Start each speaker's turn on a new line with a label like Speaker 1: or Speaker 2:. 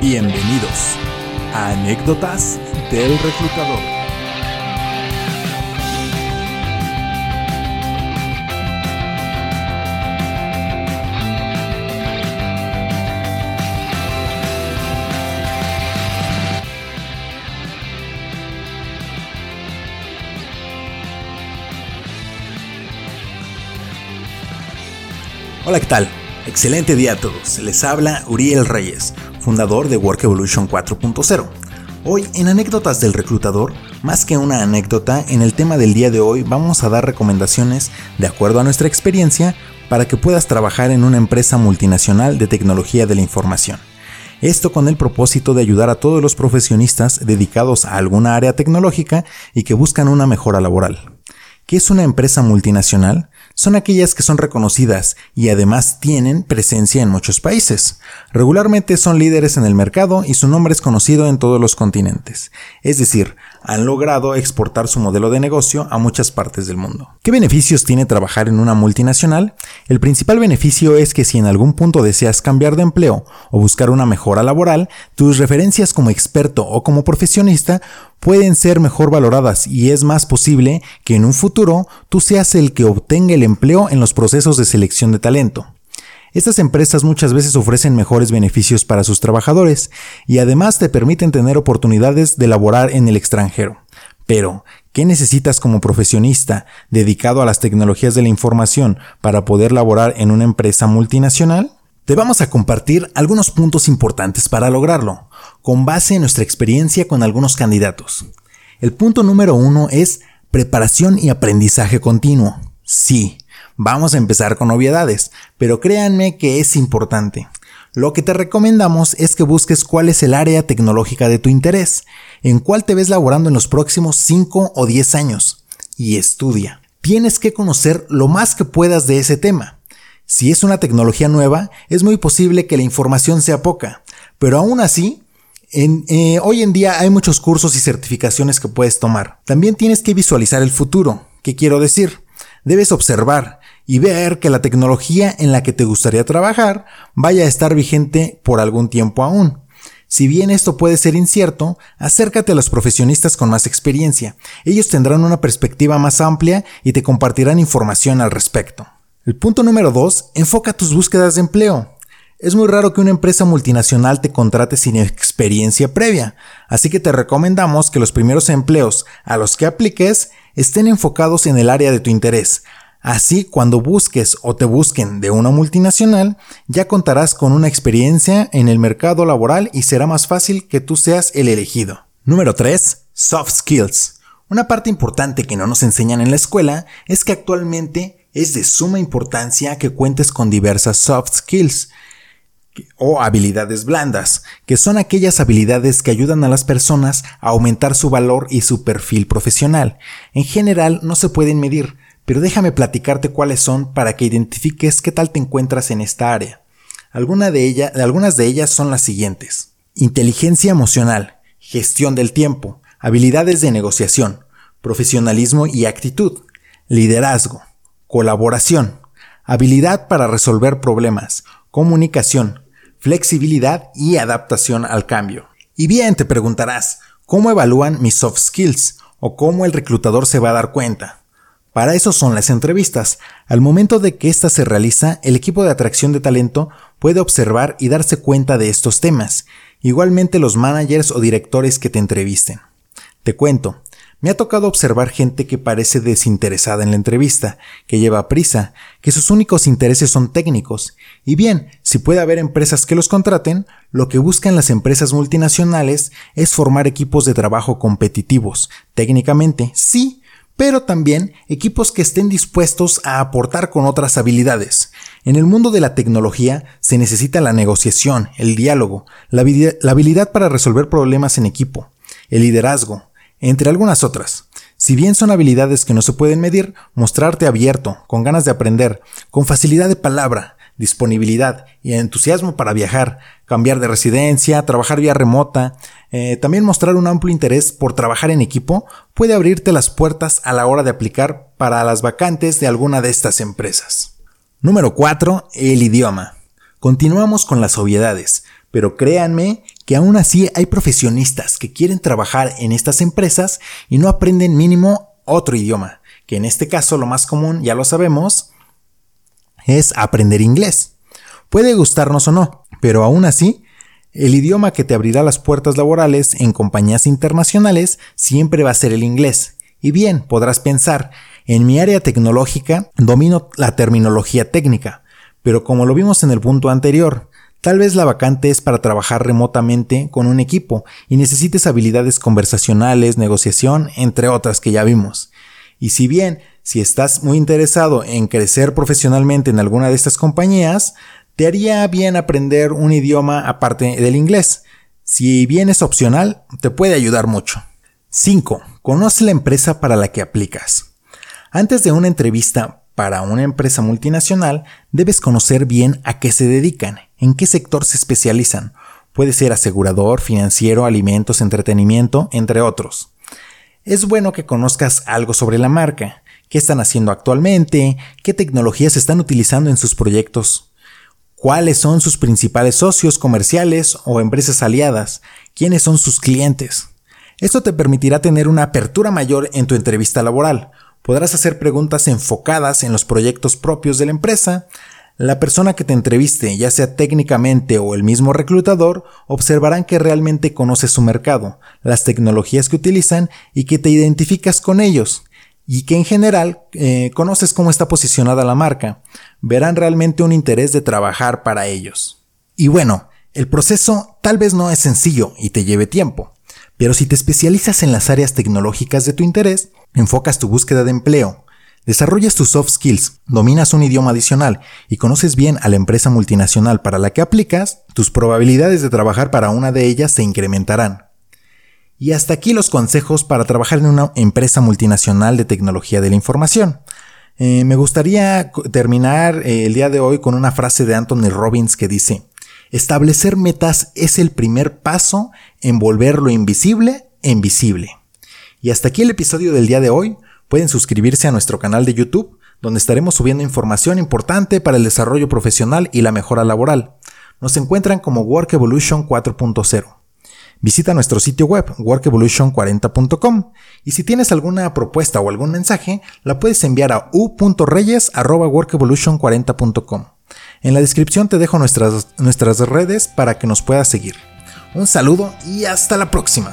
Speaker 1: Bienvenidos a Anécdotas del Reclutador. Hola, ¿qué tal? Excelente día a todos. Les habla Uriel Reyes, fundador de Work Evolution 4.0. Hoy en Anécdotas del Reclutador, más que una anécdota, en el tema del día de hoy vamos a dar recomendaciones de acuerdo a nuestra experiencia para que puedas trabajar en una empresa multinacional de tecnología de la información. Esto con el propósito de ayudar a todos los profesionistas dedicados a alguna área tecnológica y que buscan una mejora laboral. ¿Qué es una empresa multinacional? Son aquellas que son reconocidas y además tienen presencia en muchos países. Regularmente son líderes en el mercado y su nombre es conocido en todos los continentes. Es decir, han logrado exportar su modelo de negocio a muchas partes del mundo. ¿Qué beneficios tiene trabajar en una multinacional? El principal beneficio es que si en algún punto deseas cambiar de empleo o buscar una mejora laboral, tus referencias como experto o como profesionista pueden ser mejor valoradas y es más posible que en un futuro tú seas el que obtenga el empleo en los procesos de selección de talento. Estas empresas muchas veces ofrecen mejores beneficios para sus trabajadores y además te permiten tener oportunidades de laborar en el extranjero. Pero, ¿qué necesitas como profesionista dedicado a las tecnologías de la información para poder laborar en una empresa multinacional? Te vamos a compartir algunos puntos importantes para lograrlo, con base en nuestra experiencia con algunos candidatos. El punto número uno es preparación y aprendizaje continuo. Sí, vamos a empezar con obviedades, pero créanme que es importante. Lo que te recomendamos es que busques cuál es el área tecnológica de tu interés, en cuál te ves laborando en los próximos 5 o 10 años, y estudia. Tienes que conocer lo más que puedas de ese tema. Si es una tecnología nueva, es muy posible que la información sea poca, pero aún así, eh, hoy en día hay muchos cursos y certificaciones que puedes tomar. También tienes que visualizar el futuro. ¿Qué quiero decir? Debes observar y ver que la tecnología en la que te gustaría trabajar vaya a estar vigente por algún tiempo aún. Si bien esto puede ser incierto, acércate a los profesionistas con más experiencia. Ellos tendrán una perspectiva más amplia y te compartirán información al respecto. El punto número 2. Enfoca tus búsquedas de empleo. Es muy raro que una empresa multinacional te contrate sin experiencia previa, así que te recomendamos que los primeros empleos a los que apliques estén enfocados en el área de tu interés. Así, cuando busques o te busquen de una multinacional, ya contarás con una experiencia en el mercado laboral y será más fácil que tú seas el elegido. Número 3. Soft Skills. Una parte importante que no nos enseñan en la escuela es que actualmente es de suma importancia que cuentes con diversas soft skills o habilidades blandas, que son aquellas habilidades que ayudan a las personas a aumentar su valor y su perfil profesional. En general no se pueden medir, pero déjame platicarte cuáles son para que identifiques qué tal te encuentras en esta área. de algunas de ellas son las siguientes. Inteligencia emocional, gestión del tiempo, habilidades de negociación, profesionalismo y actitud, liderazgo, colaboración, habilidad para resolver problemas, comunicación, flexibilidad y adaptación al cambio. Y bien, te preguntarás, ¿cómo evalúan mis soft skills? ¿O cómo el reclutador se va a dar cuenta? Para eso son las entrevistas. Al momento de que ésta se realiza, el equipo de atracción de talento puede observar y darse cuenta de estos temas, igualmente los managers o directores que te entrevisten. Te cuento, me ha tocado observar gente que parece desinteresada en la entrevista, que lleva prisa, que sus únicos intereses son técnicos. Y bien, si puede haber empresas que los contraten, lo que buscan las empresas multinacionales es formar equipos de trabajo competitivos. Técnicamente, sí, pero también equipos que estén dispuestos a aportar con otras habilidades. En el mundo de la tecnología se necesita la negociación, el diálogo, la, habilidad para resolver problemas en equipo, el liderazgo, entre algunas otras. Si bien son habilidades que no se pueden medir, mostrarte abierto, con ganas de aprender, con facilidad de palabra, disponibilidad y entusiasmo para viajar, cambiar de residencia, trabajar vía remota, eh, también mostrar un amplio interés por trabajar en equipo puede abrirte las puertas a la hora de aplicar para las vacantes de alguna de estas empresas. Número 4. El idioma. Continuamos con las obviedades, pero créanme que aún así hay profesionistas que quieren trabajar en estas empresas y no aprenden mínimo otro idioma, que en este caso lo más común, ya lo sabemos, es aprender inglés. Puede gustarnos o no, pero aún así, el idioma que te abrirá las puertas laborales en compañías internacionales siempre va a ser el inglés. Y bien, podrás pensar, en mi área tecnológica domino la terminología técnica, pero como lo vimos en el punto anterior, tal vez la vacante es para trabajar remotamente con un equipo y necesites habilidades conversacionales, negociación, entre otras que ya vimos. Y si bien, si estás muy interesado en crecer profesionalmente en alguna de estas compañías, te haría bien aprender un idioma aparte del inglés. Si bien es opcional, te puede ayudar mucho. 5. Conoce la empresa para la que aplicas. Antes de una entrevista para una empresa multinacional, debes conocer bien a qué se dedican, en qué sector se especializan. Puede ser asegurador, financiero, alimentos, entretenimiento, entre otros. Es bueno que conozcas algo sobre la marca, qué están haciendo actualmente, qué tecnologías están utilizando en sus proyectos, cuáles son sus principales socios comerciales o empresas aliadas, quiénes son sus clientes. Esto te permitirá tener una apertura mayor en tu entrevista laboral, podrás hacer preguntas enfocadas en los proyectos propios de la empresa. La persona que te entreviste, ya sea técnicamente o el mismo reclutador, observarán que realmente conoces su mercado, las tecnologías que utilizan y que te identificas con ellos y que en general eh, conoces cómo está posicionada la marca. Verán realmente un interés de trabajar para ellos. Y bueno, el proceso tal vez no es sencillo y te lleve tiempo, pero si te especializas en las áreas tecnológicas de tu interés, enfocas tu búsqueda de empleo, desarrollas tus soft skills, dominas un idioma adicional y conoces bien a la empresa multinacional para la que aplicas, tus probabilidades de trabajar para una de ellas se incrementarán. Y hasta aquí los consejos para trabajar en una empresa multinacional de tecnología de la información. Eh, me gustaría terminar eh, el día de hoy con una frase de Anthony Robbins que dice, Establecer metas es el primer paso en volver lo invisible en visible. Y hasta aquí el episodio del día de hoy. Pueden suscribirse a nuestro canal de YouTube, donde estaremos subiendo información importante para el desarrollo profesional y la mejora laboral. Nos encuentran como Work Evolution 4.0. Visita nuestro sitio web workevolution40.com y si tienes alguna propuesta o algún mensaje, la puedes enviar a u.reyes@workevolution40.com. En la descripción te dejo nuestras, nuestras redes para que nos puedas seguir. Un saludo y hasta la próxima.